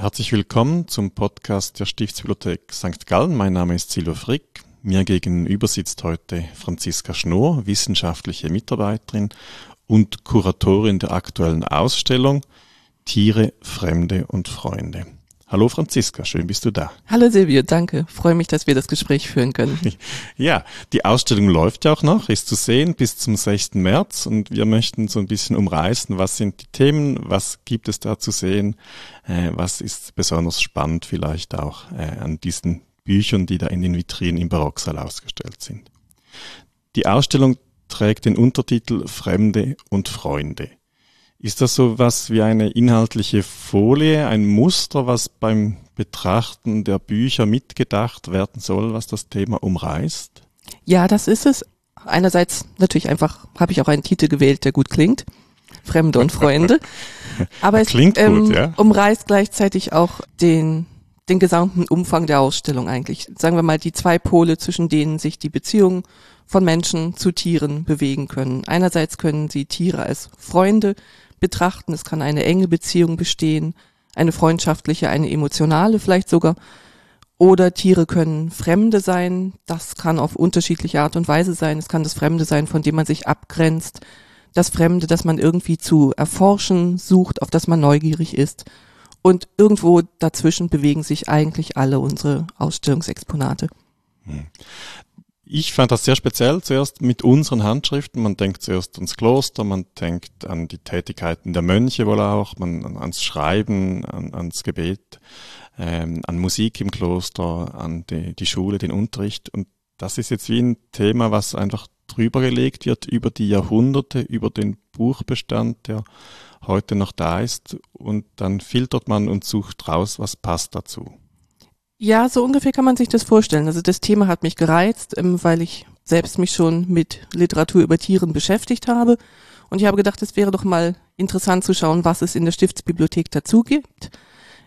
Herzlich willkommen zum Podcast der Stiftsbibliothek St. Gallen. Mein Name ist Silvia Frick. Mir gegenüber sitzt heute Franziska Schnoor, wissenschaftliche Mitarbeiterin und Kuratorin der aktuellen Ausstellung Tiere, Fremde und Freunde. Hallo Franziska, schön bist du da. Hallo Silvio, danke. Freue mich, dass wir das Gespräch führen können. Ja, die Ausstellung läuft ja auch noch, ist zu sehen bis zum 6. März und wir möchten so ein bisschen umreißen, was sind die Themen, was gibt es da zu sehen, äh, was ist besonders spannend vielleicht auch äh, an diesen Büchern, die da in den Vitrinen im Barocksaal ausgestellt sind. Die Ausstellung trägt den Untertitel Fremde und Freunde. Ist das so was wie eine inhaltliche Folie, ein Muster, was beim Betrachten der Bücher mitgedacht werden soll, was das Thema umreißt? Ja, das ist es. Einerseits natürlich einfach habe ich auch einen Titel gewählt, der gut klingt. Fremde und Freunde. Aber es klingt ähm, gut, ja? umreißt gleichzeitig auch den, den gesamten Umfang der Ausstellung eigentlich. Sagen wir mal die zwei Pole, zwischen denen sich die Beziehungen von Menschen zu Tieren bewegen können. Einerseits können sie Tiere als Freunde betrachten. Es kann eine enge Beziehung bestehen, eine freundschaftliche, eine emotionale vielleicht sogar. Oder Tiere können Fremde sein. Das kann auf unterschiedliche Art und Weise sein. Es kann das Fremde sein, von dem man sich abgrenzt. Das Fremde, das man irgendwie zu erforschen sucht, auf das man neugierig ist. Und irgendwo dazwischen bewegen sich eigentlich alle unsere Ausstellungsexponate. Ich fand das sehr speziell, zuerst mit unseren Handschriften. Man denkt zuerst ans Kloster, man denkt an die Tätigkeiten der Mönche wohl auch, man ans Schreiben, an, ans Gebet, ähm, an Musik im Kloster, an die, die Schule, den Unterricht. Und das ist jetzt wie ein Thema, was einfach drüber gelegt wird über die Jahrhunderte, über den Buchbestand, der heute noch da ist. Und dann filtert man und sucht raus, was passt dazu. Ja, so ungefähr kann man sich das vorstellen. Also das Thema hat mich gereizt, ähm, weil ich selbst mich schon mit Literatur über Tieren beschäftigt habe. Und ich habe gedacht, es wäre doch mal interessant zu schauen, was es in der Stiftsbibliothek dazu gibt.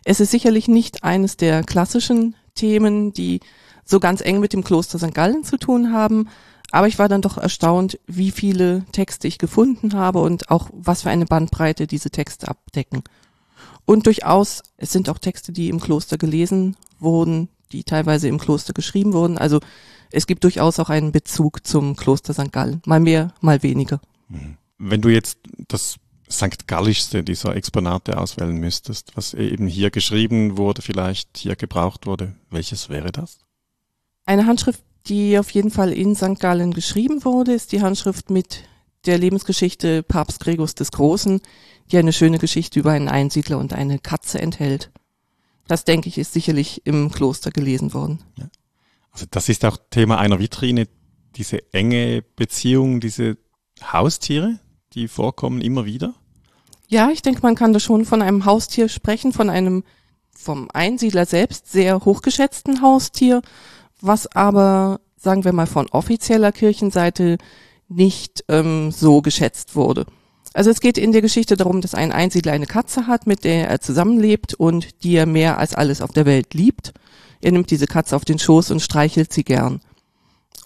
Es ist sicherlich nicht eines der klassischen Themen, die so ganz eng mit dem Kloster St. Gallen zu tun haben. Aber ich war dann doch erstaunt, wie viele Texte ich gefunden habe und auch was für eine Bandbreite diese Texte abdecken. Und durchaus, es sind auch Texte, die im Kloster gelesen wurden, die teilweise im Kloster geschrieben wurden. Also es gibt durchaus auch einen Bezug zum Kloster St. Gallen. Mal mehr, mal weniger. Mhm. Wenn du jetzt das St. Gallischste dieser Exponate auswählen müsstest, was eben hier geschrieben wurde, vielleicht hier gebraucht wurde, welches wäre das? Eine Handschrift, die auf jeden Fall in St. Gallen geschrieben wurde, ist die Handschrift mit der Lebensgeschichte Papst Gregors des Großen, die eine schöne Geschichte über einen Einsiedler und eine Katze enthält. Das denke ich ist sicherlich im Kloster gelesen worden. Ja. Also das ist auch Thema einer Vitrine, diese enge Beziehung, diese Haustiere, die vorkommen immer wieder. Ja, ich denke, man kann da schon von einem Haustier sprechen, von einem vom Einsiedler selbst sehr hochgeschätzten Haustier, was aber, sagen wir mal, von offizieller Kirchenseite nicht ähm, so geschätzt wurde. Also es geht in der Geschichte darum, dass ein Einsiedler eine Katze hat, mit der er zusammenlebt und die er mehr als alles auf der Welt liebt. Er nimmt diese Katze auf den Schoß und streichelt sie gern.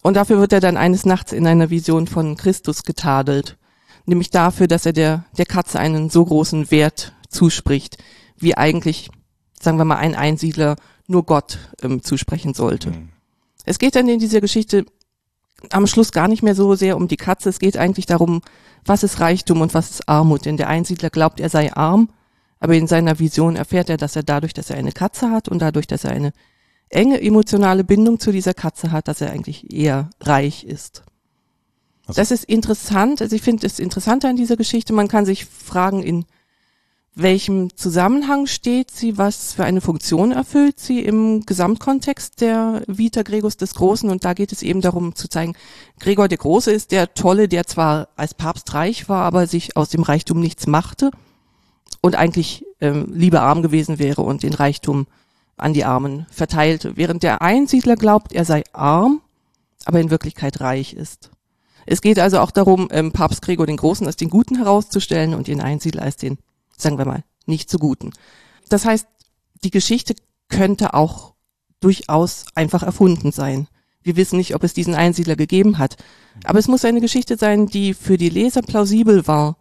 Und dafür wird er dann eines Nachts in einer Vision von Christus getadelt. Nämlich dafür, dass er der, der Katze einen so großen Wert zuspricht, wie eigentlich, sagen wir mal, ein Einsiedler nur Gott ähm, zusprechen sollte. Mhm. Es geht dann in dieser Geschichte am Schluss gar nicht mehr so sehr um die Katze. Es geht eigentlich darum, was ist Reichtum und was ist Armut. Denn der Einsiedler glaubt, er sei arm, aber in seiner Vision erfährt er, dass er dadurch, dass er eine Katze hat und dadurch, dass er eine enge emotionale Bindung zu dieser Katze hat, dass er eigentlich eher reich ist. Also das ist interessant. Also ich finde es interessanter an dieser Geschichte. Man kann sich fragen, in welchem Zusammenhang steht sie, was für eine Funktion erfüllt sie im Gesamtkontext der Vita Gregors des Großen. Und da geht es eben darum zu zeigen, Gregor der Große ist der Tolle, der zwar als Papst reich war, aber sich aus dem Reichtum nichts machte und eigentlich ähm, lieber arm gewesen wäre und den Reichtum an die Armen verteilte, während der Einsiedler glaubt, er sei arm, aber in Wirklichkeit reich ist. Es geht also auch darum, ähm, Papst Gregor den Großen als den Guten herauszustellen und den Einsiedler als den sagen wir mal, nicht so guten. Das heißt, die Geschichte könnte auch durchaus einfach erfunden sein. Wir wissen nicht, ob es diesen Einsiedler gegeben hat. Aber es muss eine Geschichte sein, die für die Leser plausibel war.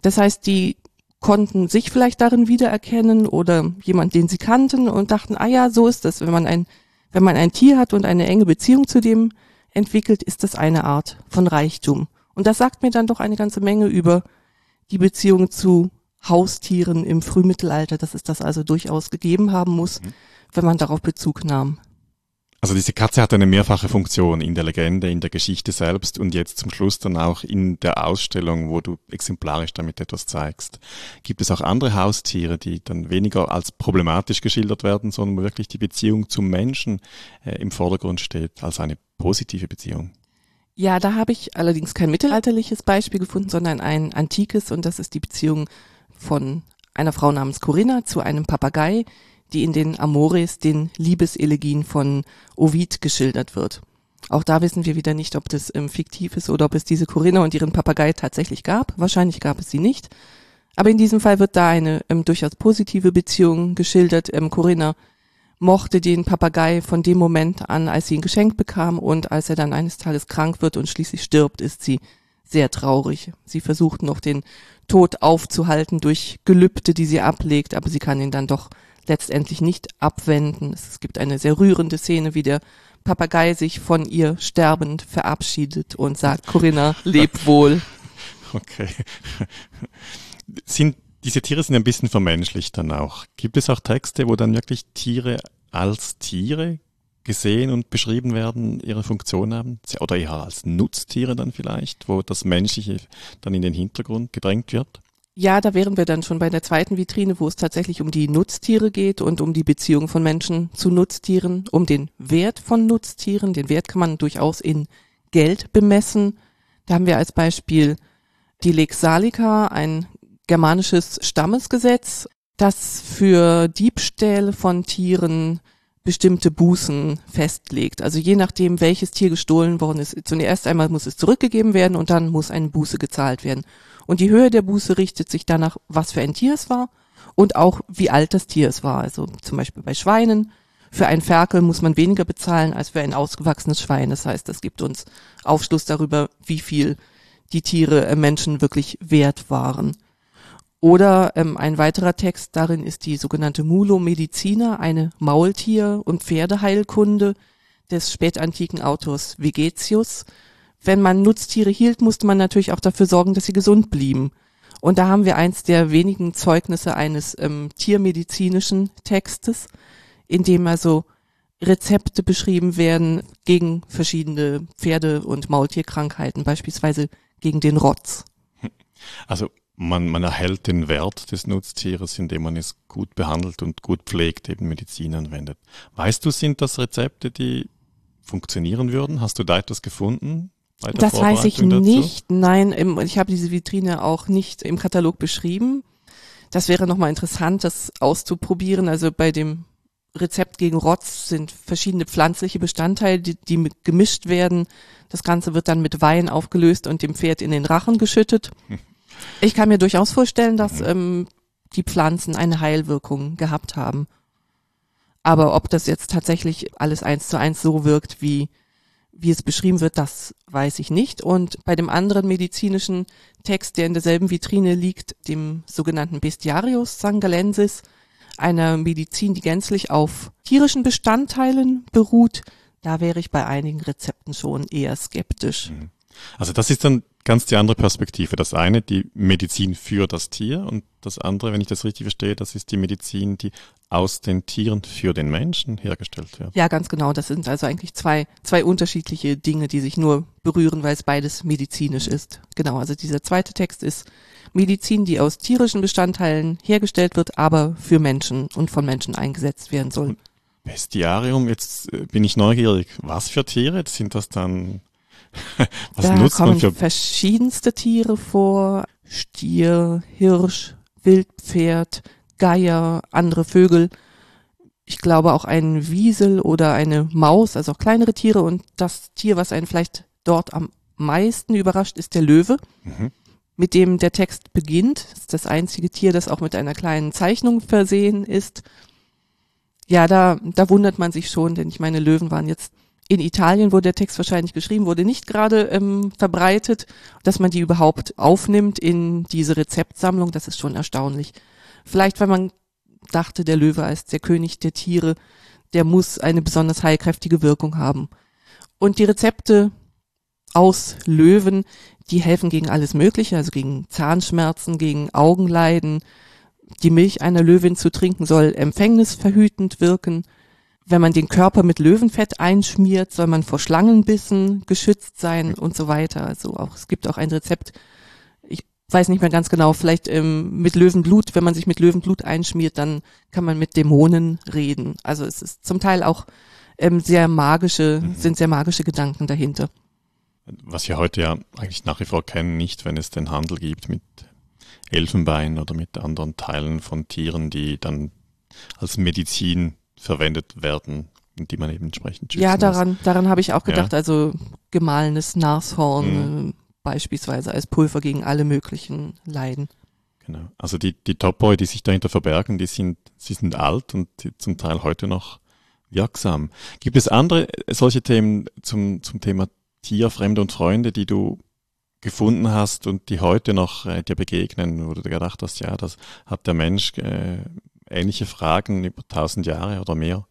Das heißt, die konnten sich vielleicht darin wiedererkennen oder jemand, den sie kannten und dachten, ah ja, so ist es, wenn man ein, wenn man ein Tier hat und eine enge Beziehung zu dem entwickelt, ist das eine Art von Reichtum. Und das sagt mir dann doch eine ganze Menge über die Beziehung zu Haustieren im Frühmittelalter, dass es das also durchaus gegeben haben muss, mhm. wenn man darauf Bezug nahm. Also diese Katze hat eine mehrfache Funktion in der Legende, in der Geschichte selbst und jetzt zum Schluss dann auch in der Ausstellung, wo du exemplarisch damit etwas zeigst. Gibt es auch andere Haustiere, die dann weniger als problematisch geschildert werden, sondern wirklich die Beziehung zum Menschen äh, im Vordergrund steht als eine positive Beziehung? Ja, da habe ich allerdings kein mittelalterliches Beispiel gefunden, sondern ein antikes und das ist die Beziehung von einer Frau namens Corinna zu einem Papagei, die in den Amores, den Liebeselegien von Ovid geschildert wird. Auch da wissen wir wieder nicht, ob das ähm, fiktiv ist oder ob es diese Corinna und ihren Papagei tatsächlich gab. Wahrscheinlich gab es sie nicht. Aber in diesem Fall wird da eine ähm, durchaus positive Beziehung geschildert. Ähm, Corinna mochte den Papagei von dem Moment an, als sie ihn geschenkt bekam und als er dann eines Tages krank wird und schließlich stirbt, ist sie sehr traurig. Sie versucht noch den Tod aufzuhalten durch Gelübde, die sie ablegt, aber sie kann ihn dann doch letztendlich nicht abwenden. Es gibt eine sehr rührende Szene, wie der Papagei sich von ihr sterbend verabschiedet und sagt, Corinna, leb wohl. Okay. Sind, diese Tiere sind ein bisschen vermenschlicht dann auch. Gibt es auch Texte, wo dann wirklich Tiere als Tiere gesehen und beschrieben werden, ihre Funktion haben? Oder eher als Nutztiere dann vielleicht, wo das Menschliche dann in den Hintergrund gedrängt wird? Ja, da wären wir dann schon bei der zweiten Vitrine, wo es tatsächlich um die Nutztiere geht und um die Beziehung von Menschen zu Nutztieren, um den Wert von Nutztieren. Den Wert kann man durchaus in Geld bemessen. Da haben wir als Beispiel die Lex Salica, ein germanisches Stammesgesetz, das für Diebstähle von Tieren bestimmte Bußen festlegt. Also je nachdem, welches Tier gestohlen worden ist, zunächst einmal muss es zurückgegeben werden und dann muss eine Buße gezahlt werden. Und die Höhe der Buße richtet sich danach, was für ein Tier es war und auch wie alt das Tier es war. Also zum Beispiel bei Schweinen. Für ein Ferkel muss man weniger bezahlen als für ein ausgewachsenes Schwein. Das heißt, das gibt uns Aufschluss darüber, wie viel die Tiere äh, Menschen wirklich wert waren. Oder ähm, ein weiterer Text darin ist die sogenannte Mulo Medicina, eine Maultier- und Pferdeheilkunde des spätantiken Autors Vegetius wenn man Nutztiere hielt, musste man natürlich auch dafür sorgen, dass sie gesund blieben. Und da haben wir eins der wenigen Zeugnisse eines ähm, tiermedizinischen Textes, in dem also Rezepte beschrieben werden gegen verschiedene Pferde- und Maultierkrankheiten, beispielsweise gegen den Rotz. Also man, man erhält den Wert des Nutztieres, indem man es gut behandelt und gut pflegt, eben Medizin anwendet. Weißt du, sind das Rezepte, die funktionieren würden? Hast du da etwas gefunden? Das weiß ich nicht. Dazu? Nein, ich habe diese Vitrine auch nicht im Katalog beschrieben. Das wäre nochmal interessant, das auszuprobieren. Also bei dem Rezept gegen Rotz sind verschiedene pflanzliche Bestandteile, die, die gemischt werden. Das Ganze wird dann mit Wein aufgelöst und dem Pferd in den Rachen geschüttet. Ich kann mir durchaus vorstellen, dass mhm. ähm, die Pflanzen eine Heilwirkung gehabt haben. Aber ob das jetzt tatsächlich alles eins zu eins so wirkt, wie wie es beschrieben wird, das weiß ich nicht. Und bei dem anderen medizinischen Text, der in derselben Vitrine liegt, dem sogenannten Bestiarius sangalensis, einer Medizin, die gänzlich auf tierischen Bestandteilen beruht, da wäre ich bei einigen Rezepten schon eher skeptisch. Mhm. Also das ist dann ganz die andere Perspektive. Das eine, die Medizin für das Tier und das andere, wenn ich das richtig verstehe, das ist die Medizin, die aus den Tieren für den Menschen hergestellt wird. Ja, ganz genau. Das sind also eigentlich zwei, zwei unterschiedliche Dinge, die sich nur berühren, weil es beides medizinisch ist. Genau. Also dieser zweite Text ist Medizin, die aus tierischen Bestandteilen hergestellt wird, aber für Menschen und von Menschen eingesetzt werden soll. Bestiarium, jetzt äh, bin ich neugierig. Was für Tiere? Sind das dann Was da nutzt kommen man für verschiedenste Tiere vor. Stier, Hirsch, Wildpferd, Geier, andere Vögel. Ich glaube auch ein Wiesel oder eine Maus, also auch kleinere Tiere. Und das Tier, was einen vielleicht dort am meisten überrascht, ist der Löwe. Mhm. Mit dem der Text beginnt. Das ist das einzige Tier, das auch mit einer kleinen Zeichnung versehen ist. Ja, da, da wundert man sich schon, denn ich meine, Löwen waren jetzt in Italien, wo der Text wahrscheinlich geschrieben wurde, nicht gerade ähm, verbreitet, dass man die überhaupt aufnimmt in diese Rezeptsammlung, das ist schon erstaunlich. Vielleicht, weil man dachte, der Löwe als der König der Tiere, der muss eine besonders heilkräftige Wirkung haben. Und die Rezepte aus Löwen, die helfen gegen alles Mögliche, also gegen Zahnschmerzen, gegen Augenleiden. Die Milch einer Löwin zu trinken soll empfängnisverhütend wirken. Wenn man den Körper mit Löwenfett einschmiert, soll man vor Schlangenbissen geschützt sein und so weiter. Also auch, es gibt auch ein Rezept, ich weiß nicht mehr ganz genau, vielleicht ähm, mit Löwenblut, wenn man sich mit Löwenblut einschmiert, dann kann man mit Dämonen reden. Also es ist zum Teil auch ähm, sehr magische, mhm. sind sehr magische Gedanken dahinter. Was wir heute ja eigentlich nach wie vor kennen, nicht, wenn es den Handel gibt mit Elfenbein oder mit anderen Teilen von Tieren, die dann als Medizin verwendet werden und die man eben entsprechend schützen Ja, daran, muss. daran habe ich auch gedacht. Ja. Also gemahlenes Nashorn mhm. äh, beispielsweise als Pulver gegen alle möglichen Leiden. Genau. Also die, die Topoi, die sich dahinter verbergen, die sind, sie sind alt und zum Teil heute noch wirksam. Gibt es andere solche Themen zum, zum Thema Tier, Fremde und Freunde, die du gefunden hast und die heute noch äh, dir begegnen, wo du gedacht hast, ja, das hat der Mensch äh, ähnliche Fragen über tausend Jahre oder mehr.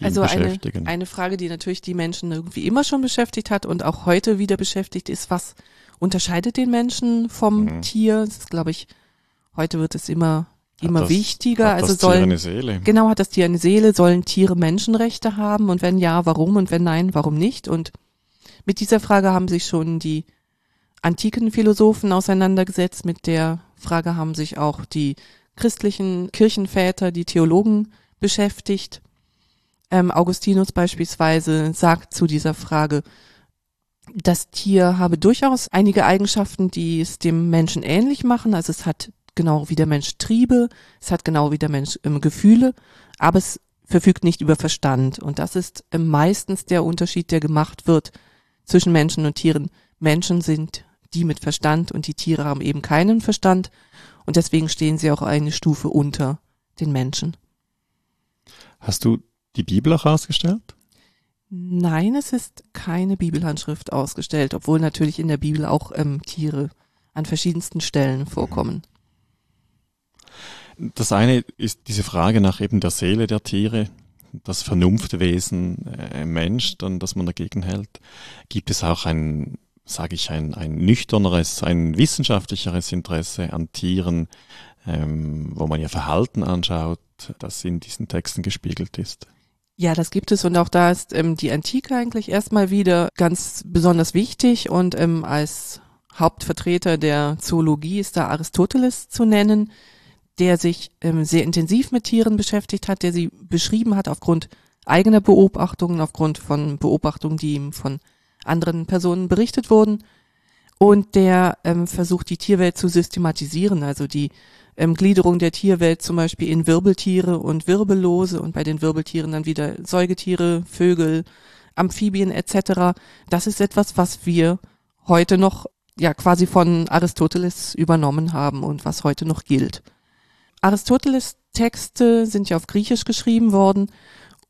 also eine, eine Frage, die natürlich die Menschen irgendwie immer schon beschäftigt hat und auch heute wieder beschäftigt, ist, was unterscheidet den Menschen vom mhm. Tier? Das ist, glaube ich, heute wird es immer immer das, wichtiger. Hat also das sollen, Tier eine Seele? Genau, hat das Tier eine Seele? Sollen Tiere Menschenrechte haben? Und wenn ja, warum? Und wenn nein, warum nicht? Und mit dieser Frage haben sich schon die antiken Philosophen auseinandergesetzt. Mit der Frage haben sich auch die christlichen Kirchenväter, die Theologen beschäftigt. Ähm, Augustinus beispielsweise sagt zu dieser Frage, das Tier habe durchaus einige Eigenschaften, die es dem Menschen ähnlich machen. Also es hat genau wie der Mensch Triebe, es hat genau wie der Mensch ähm, Gefühle, aber es verfügt nicht über Verstand. Und das ist ähm, meistens der Unterschied, der gemacht wird zwischen Menschen und Tieren. Menschen sind die mit Verstand und die Tiere haben eben keinen Verstand und deswegen stehen sie auch eine Stufe unter den Menschen. Hast du die Bibel auch ausgestellt? Nein, es ist keine Bibelhandschrift ausgestellt, obwohl natürlich in der Bibel auch ähm, Tiere an verschiedensten Stellen vorkommen. Das eine ist diese Frage nach eben der Seele der Tiere, das Vernunftwesen äh, Mensch, dann, dass man dagegen hält. Gibt es auch ein sage ich, ein, ein nüchterneres, ein wissenschaftlicheres Interesse an Tieren, ähm, wo man ja Verhalten anschaut, das in diesen Texten gespiegelt ist. Ja, das gibt es und auch da ist ähm, die Antike eigentlich erstmal wieder ganz besonders wichtig und ähm, als Hauptvertreter der Zoologie ist da Aristoteles zu nennen, der sich ähm, sehr intensiv mit Tieren beschäftigt hat, der sie beschrieben hat aufgrund eigener Beobachtungen, aufgrund von Beobachtungen, die ihm von anderen Personen berichtet wurden. Und der ähm, versucht, die Tierwelt zu systematisieren, also die ähm, Gliederung der Tierwelt zum Beispiel in Wirbeltiere und Wirbellose und bei den Wirbeltieren dann wieder Säugetiere, Vögel, Amphibien etc. Das ist etwas, was wir heute noch ja quasi von Aristoteles übernommen haben und was heute noch gilt. Aristoteles Texte sind ja auf Griechisch geschrieben worden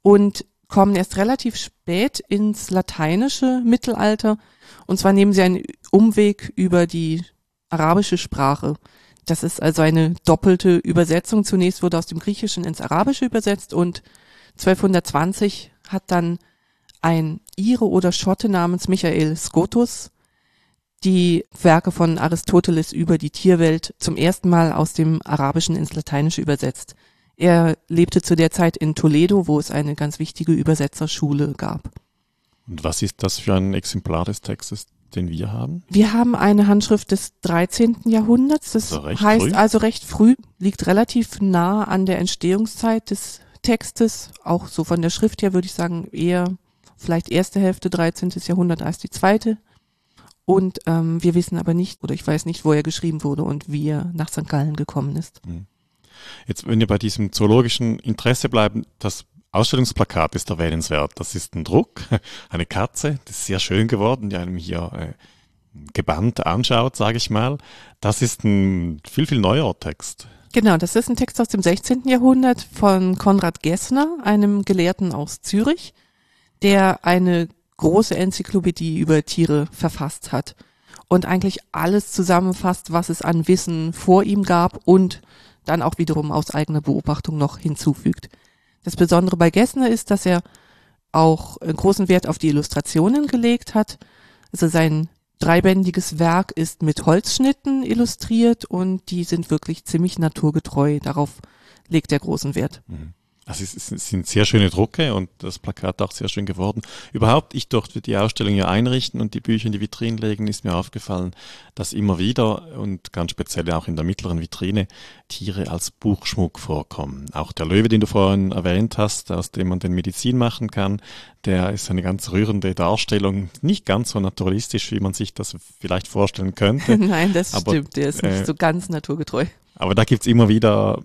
und kommen erst relativ spät ins lateinische Mittelalter. Und zwar nehmen sie einen Umweg über die arabische Sprache. Das ist also eine doppelte Übersetzung. Zunächst wurde aus dem Griechischen ins Arabische übersetzt und 1220 hat dann ein Ire oder Schotte namens Michael Scotus die Werke von Aristoteles über die Tierwelt zum ersten Mal aus dem Arabischen ins Lateinische übersetzt. Er lebte zu der Zeit in Toledo, wo es eine ganz wichtige Übersetzerschule gab. Und was ist das für ein Exemplar des Textes, den wir haben? Wir haben eine Handschrift des 13. Jahrhunderts. Das also heißt früh. also recht früh, liegt relativ nah an der Entstehungszeit des Textes. Auch so von der Schrift her würde ich sagen eher vielleicht erste Hälfte 13. Jahrhundert als die zweite. Und ähm, wir wissen aber nicht, oder ich weiß nicht, wo er geschrieben wurde und wie er nach St. Gallen gekommen ist. Hm. Jetzt, wenn wir bei diesem zoologischen Interesse bleiben, das Ausstellungsplakat ist erwähnenswert. Das ist ein Druck, eine Katze, das ist sehr schön geworden, die einem hier äh, gebannt anschaut, sage ich mal. Das ist ein viel, viel neuer Text. Genau, das ist ein Text aus dem 16. Jahrhundert von Konrad Gessner, einem Gelehrten aus Zürich, der eine große Enzyklopädie über Tiere verfasst hat und eigentlich alles zusammenfasst, was es an Wissen vor ihm gab und dann auch wiederum aus eigener Beobachtung noch hinzufügt. Das Besondere bei Gessner ist, dass er auch großen Wert auf die Illustrationen gelegt hat. Also sein dreibändiges Werk ist mit Holzschnitten illustriert und die sind wirklich ziemlich naturgetreu. Darauf legt er großen Wert. Mhm. Also es sind sehr schöne Drucke und das Plakat auch sehr schön geworden. Überhaupt, ich durfte die Ausstellung ja einrichten und die Bücher in die Vitrine legen, ist mir aufgefallen, dass immer wieder und ganz speziell auch in der mittleren Vitrine Tiere als Buchschmuck vorkommen. Auch der Löwe, den du vorhin erwähnt hast, aus dem man den Medizin machen kann, der ist eine ganz rührende Darstellung, nicht ganz so naturalistisch, wie man sich das vielleicht vorstellen könnte. Nein, das aber, stimmt, der ist nicht äh, so ganz naturgetreu. Aber da gibt's immer wieder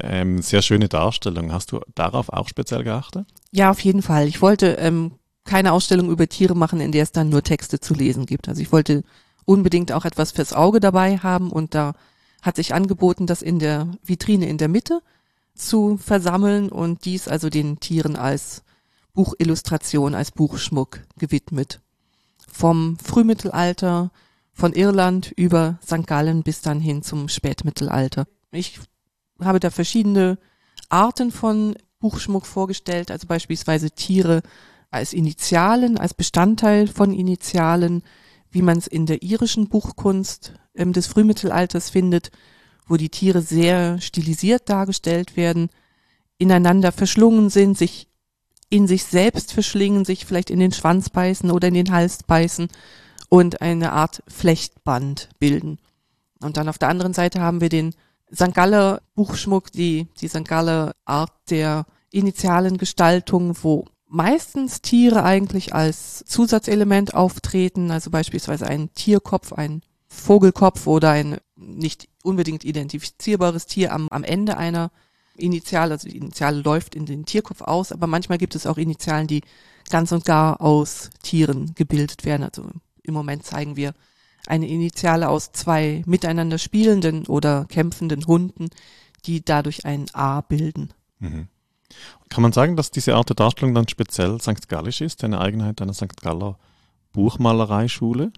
ähm, sehr schöne Darstellungen. Hast du darauf auch speziell geachtet? Ja, auf jeden Fall. Ich wollte ähm, keine Ausstellung über Tiere machen, in der es dann nur Texte zu lesen gibt. Also ich wollte unbedingt auch etwas fürs Auge dabei haben und da hat sich angeboten, das in der Vitrine in der Mitte zu versammeln und dies also den Tieren als Buchillustration, als Buchschmuck gewidmet. Vom Frühmittelalter von Irland über St. Gallen bis dann hin zum Spätmittelalter. Ich habe da verschiedene Arten von Buchschmuck vorgestellt, also beispielsweise Tiere als Initialen, als Bestandteil von Initialen, wie man es in der irischen Buchkunst ähm, des Frühmittelalters findet, wo die Tiere sehr stilisiert dargestellt werden, ineinander verschlungen sind, sich in sich selbst verschlingen, sich vielleicht in den Schwanz beißen oder in den Hals beißen und eine Art Flechtband bilden. Und dann auf der anderen Seite haben wir den St. Galler Buchschmuck, die, die St. Galler Art der initialen Gestaltung, wo meistens Tiere eigentlich als Zusatzelement auftreten, also beispielsweise ein Tierkopf, ein Vogelkopf oder ein nicht unbedingt identifizierbares Tier am, am Ende einer Initial, also die Initiale läuft in den Tierkopf aus, aber manchmal gibt es auch Initialen, die ganz und gar aus Tieren gebildet werden, also im Moment zeigen wir eine Initiale aus zwei miteinander spielenden oder kämpfenden Hunden, die dadurch ein A bilden. Mhm. Kann man sagen, dass diese Art der Darstellung dann speziell St. Gallisch ist, eine Eigenheit einer St. Galler Buchmalereischule?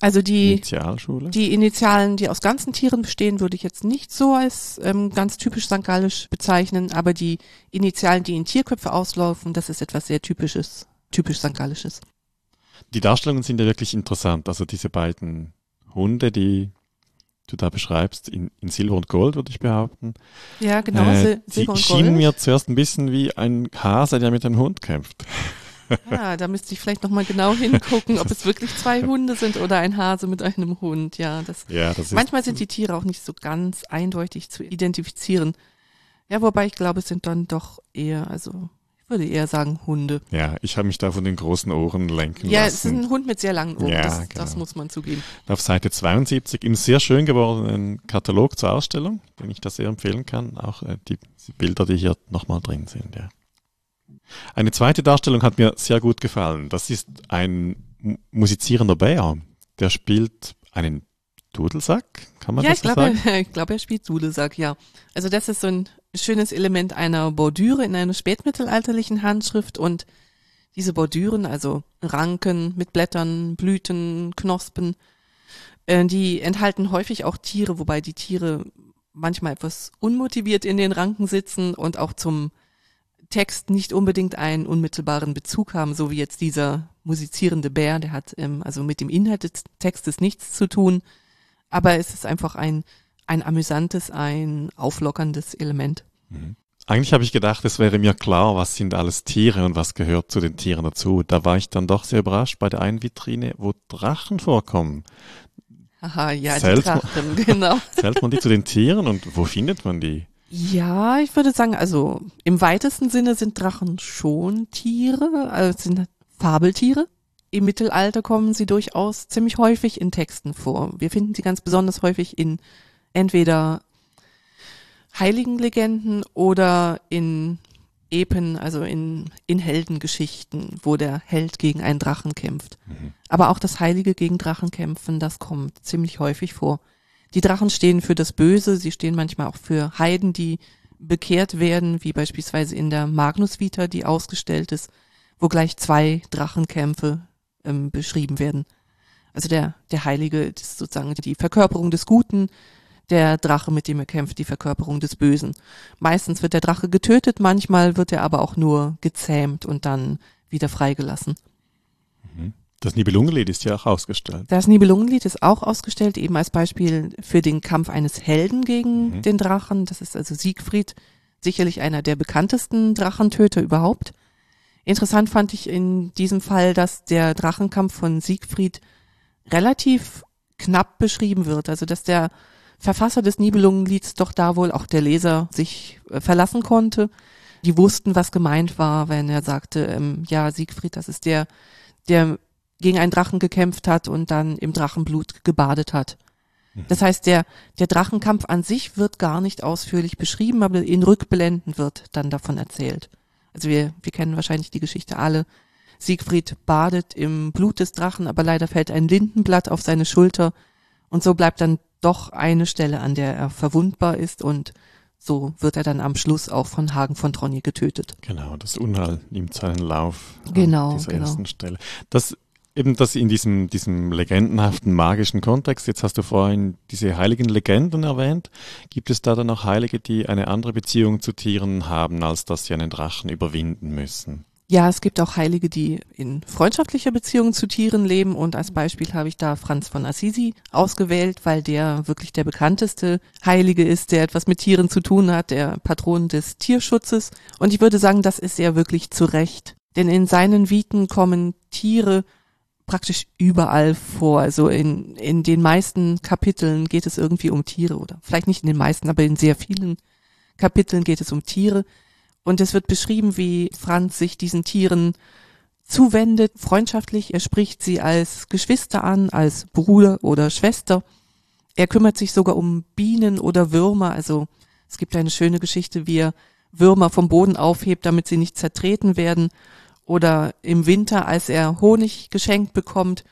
Also die, Initialschule? die Initialen, die aus ganzen Tieren bestehen, würde ich jetzt nicht so als ähm, ganz typisch St. Gallisch bezeichnen, aber die Initialen, die in Tierköpfe auslaufen, das ist etwas sehr typisches, typisch St. Gallisches. Die Darstellungen sind ja wirklich interessant. Also diese beiden Hunde, die du da beschreibst, in, in Silber und Gold, würde ich behaupten. Ja, genau. Äh, Silber die schienen mir zuerst ein bisschen wie ein Hase, der mit einem Hund kämpft. Ja, da müsste ich vielleicht nochmal genau hingucken, ob es wirklich zwei Hunde sind oder ein Hase mit einem Hund. Ja, das, ja, das ist, manchmal sind die Tiere auch nicht so ganz eindeutig zu identifizieren. Ja, wobei ich glaube, es sind dann doch eher, also würde eher sagen Hunde. Ja, ich habe mich da von den großen Ohren lenken ja, lassen. Ja, es ist ein Hund mit sehr langen Ohren, ja, das, genau. das muss man zugeben. Auf Seite 72 im sehr schön gewordenen Katalog zur Ausstellung, den ich da sehr empfehlen kann. Auch äh, die, die Bilder, die hier nochmal drin sind. Ja. Eine zweite Darstellung hat mir sehr gut gefallen. Das ist ein musizierender Bär. Der spielt einen Dudelsack, kann man ja, das ich so glaube, sagen? ich glaube, er spielt Dudelsack, ja. Also das ist so ein schönes Element einer Bordüre in einer spätmittelalterlichen Handschrift und diese Bordüren, also Ranken mit Blättern, Blüten, Knospen, äh, die enthalten häufig auch Tiere, wobei die Tiere manchmal etwas unmotiviert in den Ranken sitzen und auch zum Text nicht unbedingt einen unmittelbaren Bezug haben, so wie jetzt dieser musizierende Bär, der hat ähm, also mit dem Inhalt des Textes nichts zu tun, aber es ist einfach ein, ein amüsantes, ein auflockerndes Element. Mhm. Eigentlich habe ich gedacht, es wäre mir klar, was sind alles Tiere und was gehört zu den Tieren dazu. Da war ich dann doch sehr überrascht bei der einen Vitrine, wo Drachen vorkommen. Aha, ja, zählt die Drachen, man, genau. Zählt man die zu den Tieren und wo findet man die? Ja, ich würde sagen, also im weitesten Sinne sind Drachen schon Tiere, also sind Fabeltiere. Im Mittelalter kommen sie durchaus ziemlich häufig in Texten vor. Wir finden sie ganz besonders häufig in entweder Heiligenlegenden oder in Epen, also in, in Heldengeschichten, wo der Held gegen einen Drachen kämpft. Mhm. Aber auch das Heilige gegen Drachen kämpfen, das kommt ziemlich häufig vor. Die Drachen stehen für das Böse, sie stehen manchmal auch für Heiden, die bekehrt werden, wie beispielsweise in der Magnus Vita, die ausgestellt ist, wo gleich zwei Drachenkämpfe ähm, beschrieben werden. Also der, der Heilige ist sozusagen die Verkörperung des Guten, der Drache, mit dem er kämpft, die Verkörperung des Bösen. Meistens wird der Drache getötet, manchmal wird er aber auch nur gezähmt und dann wieder freigelassen. Mhm. Das Nibelungenlied ist ja auch ausgestellt. Das Nibelungenlied ist auch ausgestellt, eben als Beispiel für den Kampf eines Helden gegen mhm. den Drachen. Das ist also Siegfried, sicherlich einer der bekanntesten Drachentöter überhaupt. Interessant fand ich in diesem Fall, dass der Drachenkampf von Siegfried relativ knapp beschrieben wird. Also dass der Verfasser des Nibelungenlieds doch da wohl auch der Leser sich äh, verlassen konnte. Die wussten, was gemeint war, wenn er sagte, ähm, ja, Siegfried, das ist der, der gegen einen Drachen gekämpft hat und dann im Drachenblut gebadet hat. Mhm. Das heißt, der, der Drachenkampf an sich wird gar nicht ausführlich beschrieben, aber in Rückblenden wird dann davon erzählt. Also wir, wir kennen wahrscheinlich die Geschichte alle. Siegfried badet im Blut des Drachen, aber leider fällt ein Lindenblatt auf seine Schulter und so bleibt dann doch eine Stelle, an der er verwundbar ist und so wird er dann am Schluss auch von Hagen von Tronje getötet. Genau, das Unheil nimmt seinen Lauf genau, an dieser genau. ersten Stelle. Das eben das in diesem, diesem legendenhaften, magischen Kontext. Jetzt hast du vorhin diese heiligen Legenden erwähnt. Gibt es da dann auch Heilige, die eine andere Beziehung zu Tieren haben, als dass sie einen Drachen überwinden müssen? Ja, es gibt auch Heilige, die in freundschaftlicher Beziehung zu Tieren leben und als Beispiel habe ich da Franz von Assisi ausgewählt, weil der wirklich der bekannteste Heilige ist, der etwas mit Tieren zu tun hat, der Patron des Tierschutzes. Und ich würde sagen, das ist er wirklich zu Recht. Denn in seinen Viten kommen Tiere praktisch überall vor. Also in, in den meisten Kapiteln geht es irgendwie um Tiere oder vielleicht nicht in den meisten, aber in sehr vielen Kapiteln geht es um Tiere. Und es wird beschrieben, wie Franz sich diesen Tieren zuwendet, freundschaftlich. Er spricht sie als Geschwister an, als Bruder oder Schwester. Er kümmert sich sogar um Bienen oder Würmer. Also es gibt eine schöne Geschichte, wie er Würmer vom Boden aufhebt, damit sie nicht zertreten werden. Oder im Winter, als er Honig geschenkt bekommt,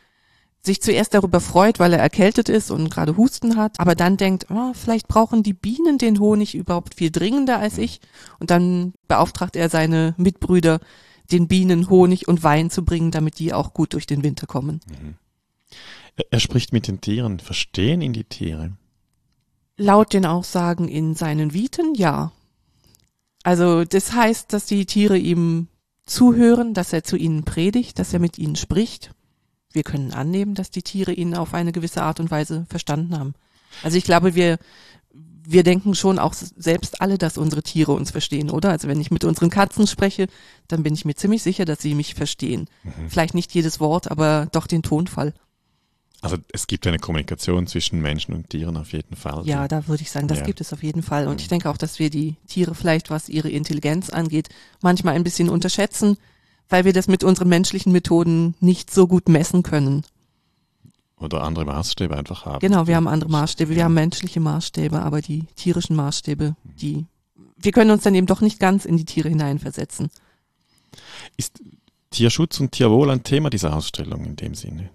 sich zuerst darüber freut, weil er erkältet ist und gerade Husten hat, aber dann denkt, oh, vielleicht brauchen die Bienen den Honig überhaupt viel dringender als ich. Und dann beauftragt er seine Mitbrüder, den Bienen Honig und Wein zu bringen, damit die auch gut durch den Winter kommen. Mhm. Er spricht mit den Tieren. Verstehen ihn die Tiere? Laut den Aussagen in seinen Viten, ja. Also das heißt, dass die Tiere ihm zuhören, dass er zu ihnen predigt, dass er mit ihnen spricht wir können annehmen, dass die Tiere ihn auf eine gewisse Art und Weise verstanden haben. Also ich glaube, wir, wir denken schon auch selbst alle, dass unsere Tiere uns verstehen, oder? Also wenn ich mit unseren Katzen spreche, dann bin ich mir ziemlich sicher, dass sie mich verstehen. Mhm. Vielleicht nicht jedes Wort, aber doch den Tonfall. Also es gibt eine Kommunikation zwischen Menschen und Tieren auf jeden Fall. Ja, da würde ich sagen, das ja. gibt es auf jeden Fall. Und mhm. ich denke auch, dass wir die Tiere vielleicht, was ihre Intelligenz angeht, manchmal ein bisschen unterschätzen weil wir das mit unseren menschlichen Methoden nicht so gut messen können. Oder andere Maßstäbe einfach haben. Genau, wir haben andere Maßstäbe. Wir haben menschliche Maßstäbe, aber die tierischen Maßstäbe, die, wir können uns dann eben doch nicht ganz in die Tiere hineinversetzen. Ist Tierschutz und Tierwohl ein Thema dieser Ausstellung in dem Sinne?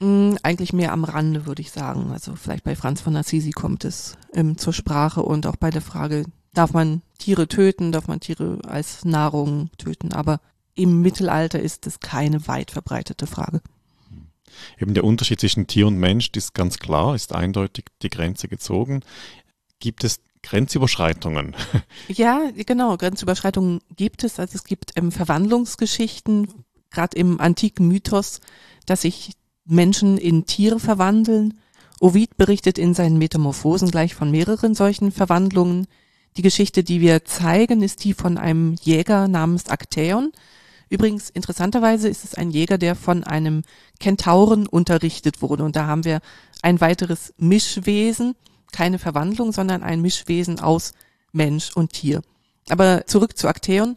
Mm, eigentlich mehr am Rande, würde ich sagen. Also vielleicht bei Franz von Assisi kommt es ähm, zur Sprache und auch bei der Frage, darf man Tiere töten, darf man Tiere als Nahrung töten, aber im Mittelalter ist es keine weit verbreitete Frage. Eben der Unterschied zwischen Tier und Mensch ist ganz klar, ist eindeutig die Grenze gezogen. Gibt es Grenzüberschreitungen? Ja, genau, Grenzüberschreitungen gibt es. Also es gibt ähm, Verwandlungsgeschichten, gerade im antiken Mythos, dass sich Menschen in Tiere verwandeln. Ovid berichtet in seinen Metamorphosen gleich von mehreren solchen Verwandlungen. Die Geschichte, die wir zeigen, ist die von einem Jäger namens Aktäon, Übrigens, interessanterweise ist es ein Jäger, der von einem Kentauren unterrichtet wurde. Und da haben wir ein weiteres Mischwesen, keine Verwandlung, sondern ein Mischwesen aus Mensch und Tier. Aber zurück zu Akteon.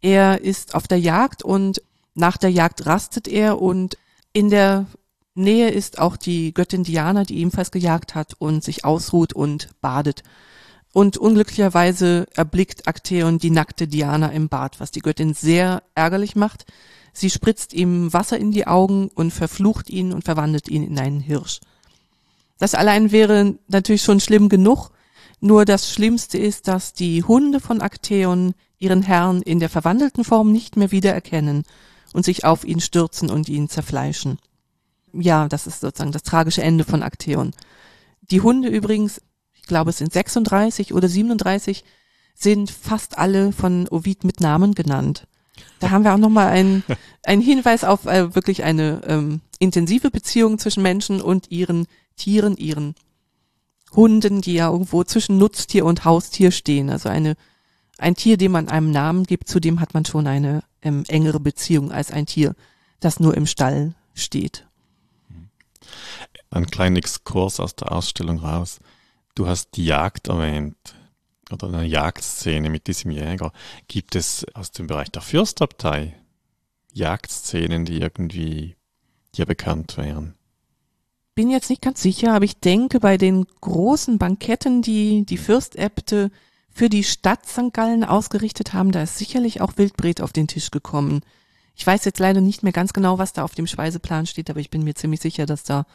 Er ist auf der Jagd und nach der Jagd rastet er und in der Nähe ist auch die Göttin Diana, die ebenfalls gejagt hat und sich ausruht und badet. Und unglücklicherweise erblickt Akteon die nackte Diana im Bad, was die Göttin sehr ärgerlich macht. Sie spritzt ihm Wasser in die Augen und verflucht ihn und verwandelt ihn in einen Hirsch. Das allein wäre natürlich schon schlimm genug, nur das Schlimmste ist, dass die Hunde von Akteon ihren Herrn in der verwandelten Form nicht mehr wiedererkennen und sich auf ihn stürzen und ihn zerfleischen. Ja, das ist sozusagen das tragische Ende von Akteon. Die Hunde übrigens, ich glaube es sind 36 oder 37, sind fast alle von Ovid mit Namen genannt. Da haben wir auch nochmal einen, einen Hinweis auf äh, wirklich eine ähm, intensive Beziehung zwischen Menschen und ihren Tieren, ihren Hunden, die ja irgendwo zwischen Nutztier und Haustier stehen. Also eine, ein Tier, dem man einem Namen gibt, zu dem hat man schon eine ähm, engere Beziehung als ein Tier, das nur im Stall steht. Ein kleiner Exkurs aus der Ausstellung raus. Du hast die Jagd erwähnt oder eine Jagdszene mit diesem Jäger. Gibt es aus dem Bereich der Fürstabtei Jagdszenen, die irgendwie dir bekannt wären? Bin jetzt nicht ganz sicher, aber ich denke, bei den großen Banketten, die die Fürstäbte für die Stadt St. Gallen ausgerichtet haben, da ist sicherlich auch Wildbret auf den Tisch gekommen. Ich weiß jetzt leider nicht mehr ganz genau, was da auf dem Speiseplan steht, aber ich bin mir ziemlich sicher, dass da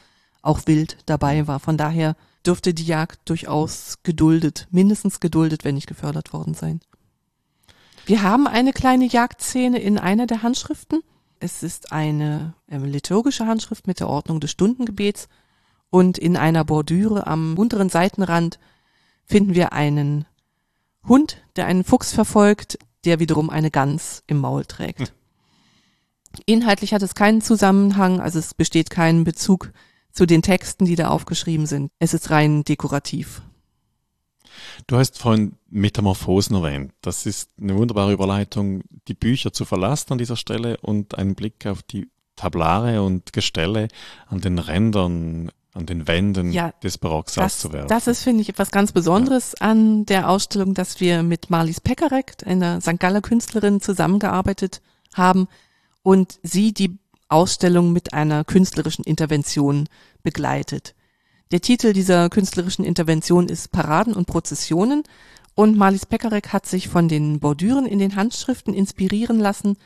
auch Wild dabei war. Von daher dürfte die Jagd durchaus geduldet, mindestens geduldet, wenn nicht gefördert worden sein. Wir haben eine kleine Jagdszene in einer der Handschriften. Es ist eine äh, liturgische Handschrift mit der Ordnung des Stundengebets und in einer Bordüre am unteren Seitenrand finden wir einen Hund, der einen Fuchs verfolgt, der wiederum eine Gans im Maul trägt. Hm. Inhaltlich hat es keinen Zusammenhang, also es besteht kein Bezug zu den Texten, die da aufgeschrieben sind. Es ist rein dekorativ. Du hast vorhin Metamorphosen erwähnt. Das ist eine wunderbare Überleitung, die Bücher zu verlassen an dieser Stelle und einen Blick auf die Tablare und Gestelle an den Rändern, an den Wänden ja, des Barocksaals zu werfen. Das ist, finde ich, etwas ganz Besonderes ja. an der Ausstellung, dass wir mit Marlies Pekarek, einer St. Galler Künstlerin, zusammengearbeitet haben und sie die Ausstellung mit einer künstlerischen Intervention begleitet. Der Titel dieser künstlerischen Intervention ist Paraden und Prozessionen und Marlies Pekarek hat sich von den Bordüren in den Handschriften inspirieren lassen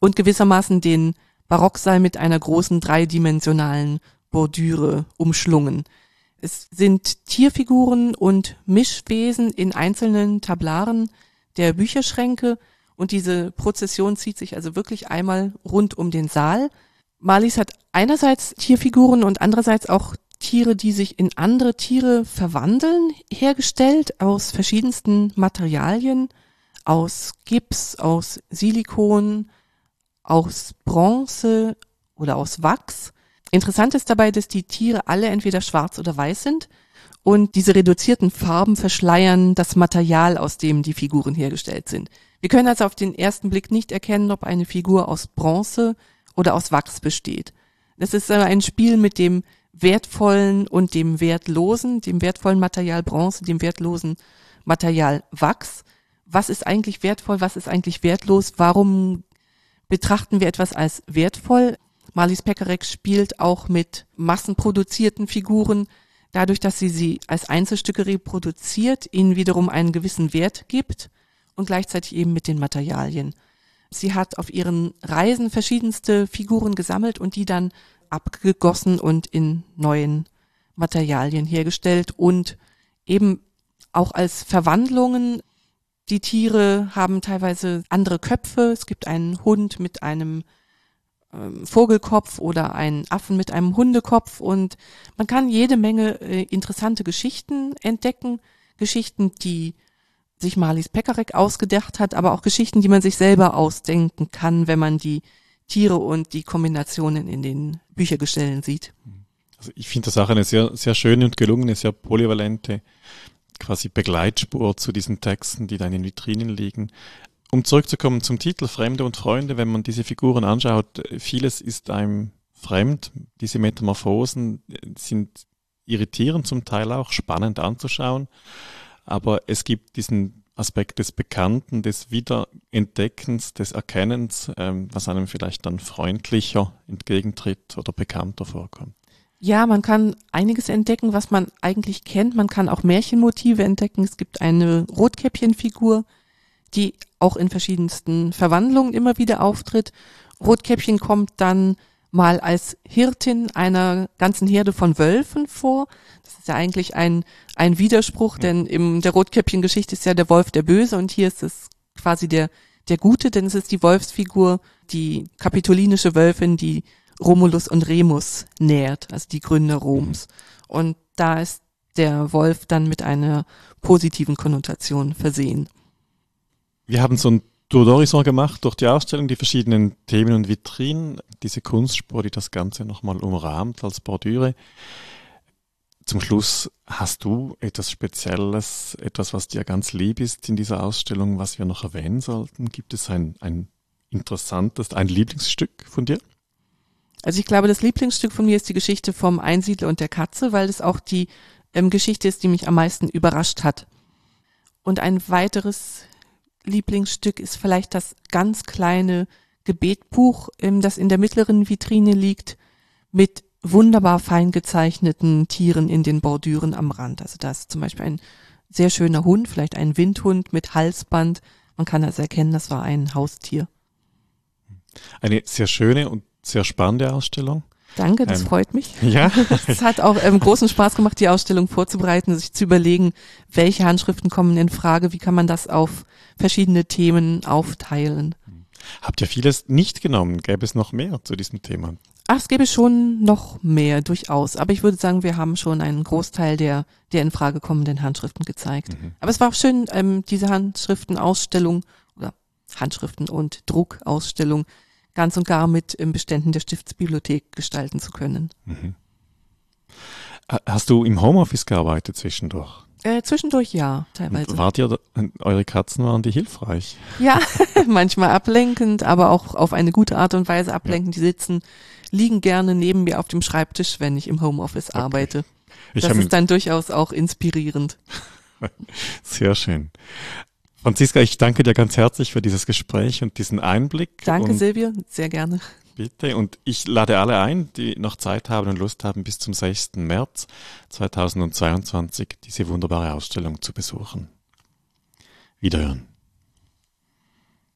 und gewissermaßen den Barocksaal mit einer großen dreidimensionalen Bordüre umschlungen. Es sind Tierfiguren und Mischwesen in einzelnen Tablaren der Bücherschränke und diese Prozession zieht sich also wirklich einmal rund um den Saal. Marlies hat einerseits Tierfiguren und andererseits auch Tiere, die sich in andere Tiere verwandeln, hergestellt aus verschiedensten Materialien, aus Gips, aus Silikon, aus Bronze oder aus Wachs. Interessant ist dabei, dass die Tiere alle entweder schwarz oder weiß sind und diese reduzierten Farben verschleiern das Material, aus dem die Figuren hergestellt sind. Wir können also auf den ersten Blick nicht erkennen, ob eine Figur aus Bronze oder aus Wachs besteht. Das ist ein Spiel mit dem wertvollen und dem wertlosen, dem wertvollen Material Bronze, dem wertlosen Material Wachs. Was ist eigentlich wertvoll, was ist eigentlich wertlos? Warum betrachten wir etwas als wertvoll? Marlies Pekarek spielt auch mit massenproduzierten Figuren, dadurch, dass sie sie als Einzelstücke reproduziert, ihnen wiederum einen gewissen Wert gibt und gleichzeitig eben mit den Materialien. Sie hat auf ihren Reisen verschiedenste Figuren gesammelt und die dann abgegossen und in neuen Materialien hergestellt und eben auch als Verwandlungen. Die Tiere haben teilweise andere Köpfe. Es gibt einen Hund mit einem ähm, Vogelkopf oder einen Affen mit einem Hundekopf und man kann jede Menge äh, interessante Geschichten entdecken. Geschichten, die sich Marlies Pekarek ausgedacht hat, aber auch Geschichten, die man sich selber ausdenken kann, wenn man die Tiere und die Kombinationen in den Büchergestellen sieht. Also ich finde das auch eine sehr, sehr schöne und gelungene, sehr polyvalente quasi Begleitspur zu diesen Texten, die da in den Vitrinen liegen. Um zurückzukommen zum Titel Fremde und Freunde, wenn man diese Figuren anschaut, vieles ist einem fremd. Diese Metamorphosen sind irritierend zum Teil auch, spannend anzuschauen. Aber es gibt diesen Aspekt des Bekannten, des Wiederentdeckens, des Erkennens, ähm, was einem vielleicht dann freundlicher entgegentritt oder bekannter vorkommt. Ja, man kann einiges entdecken, was man eigentlich kennt. Man kann auch Märchenmotive entdecken. Es gibt eine Rotkäppchenfigur, die auch in verschiedensten Verwandlungen immer wieder auftritt. Rotkäppchen kommt dann mal als Hirtin einer ganzen Herde von Wölfen vor. Das ist ja eigentlich ein, ein Widerspruch, denn in der Rotkäppchen-Geschichte ist ja der Wolf der Böse und hier ist es quasi der, der Gute, denn es ist die Wolfsfigur, die kapitolinische Wölfin, die Romulus und Remus nährt, also die Gründer Roms. Und da ist der Wolf dann mit einer positiven Konnotation versehen. Wir haben so ein Tour d'Horizon gemacht durch die Ausstellung, die verschiedenen Themen und Vitrinen, diese Kunstspur, die das Ganze nochmal umrahmt als Bordüre. Zum Schluss hast du etwas Spezielles, etwas, was dir ganz lieb ist in dieser Ausstellung, was wir noch erwähnen sollten? Gibt es ein, ein interessantes, ein Lieblingsstück von dir? Also ich glaube, das Lieblingsstück von mir ist die Geschichte vom Einsiedler und der Katze, weil es auch die ähm, Geschichte ist, die mich am meisten überrascht hat. Und ein weiteres Lieblingsstück ist vielleicht das ganz kleine Gebetbuch, ähm, das in der mittleren Vitrine liegt, mit wunderbar fein gezeichneten Tieren in den Bordüren am Rand. Also da ist zum Beispiel ein sehr schöner Hund, vielleicht ein Windhund mit Halsband. Man kann also erkennen, das war ein Haustier. Eine sehr schöne und sehr spannende Ausstellung. Danke, das ähm, freut mich. Ja. es hat auch ähm, großen Spaß gemacht, die Ausstellung vorzubereiten, sich zu überlegen, welche Handschriften kommen in Frage, wie kann man das auf verschiedene Themen aufteilen. Habt ihr vieles nicht genommen? Gäbe es noch mehr zu diesem Thema? Ach, es gäbe schon noch mehr, durchaus. Aber ich würde sagen, wir haben schon einen Großteil der, der in Frage kommenden Handschriften gezeigt. Mhm. Aber es war auch schön, ähm, diese Handschriftenausstellung oder Handschriften und Druckausstellung ganz und gar mit im Beständen der Stiftsbibliothek gestalten zu können. Mhm. Hast du im Homeoffice gearbeitet zwischendurch? Äh, zwischendurch ja, teilweise. Wart ihr, eure Katzen waren die hilfreich? Ja, manchmal ablenkend, aber auch auf eine gute Art und Weise ablenkend. Ja. Die sitzen, liegen gerne neben mir auf dem Schreibtisch, wenn ich im Homeoffice okay. arbeite. Ich das ist dann durchaus auch inspirierend. Sehr schön. Franziska, ich danke dir ganz herzlich für dieses Gespräch und diesen Einblick. Danke, Silvia, sehr gerne. Bitte. Und ich lade alle ein, die noch Zeit haben und Lust haben, bis zum 6. März 2022 diese wunderbare Ausstellung zu besuchen. Wiederhören.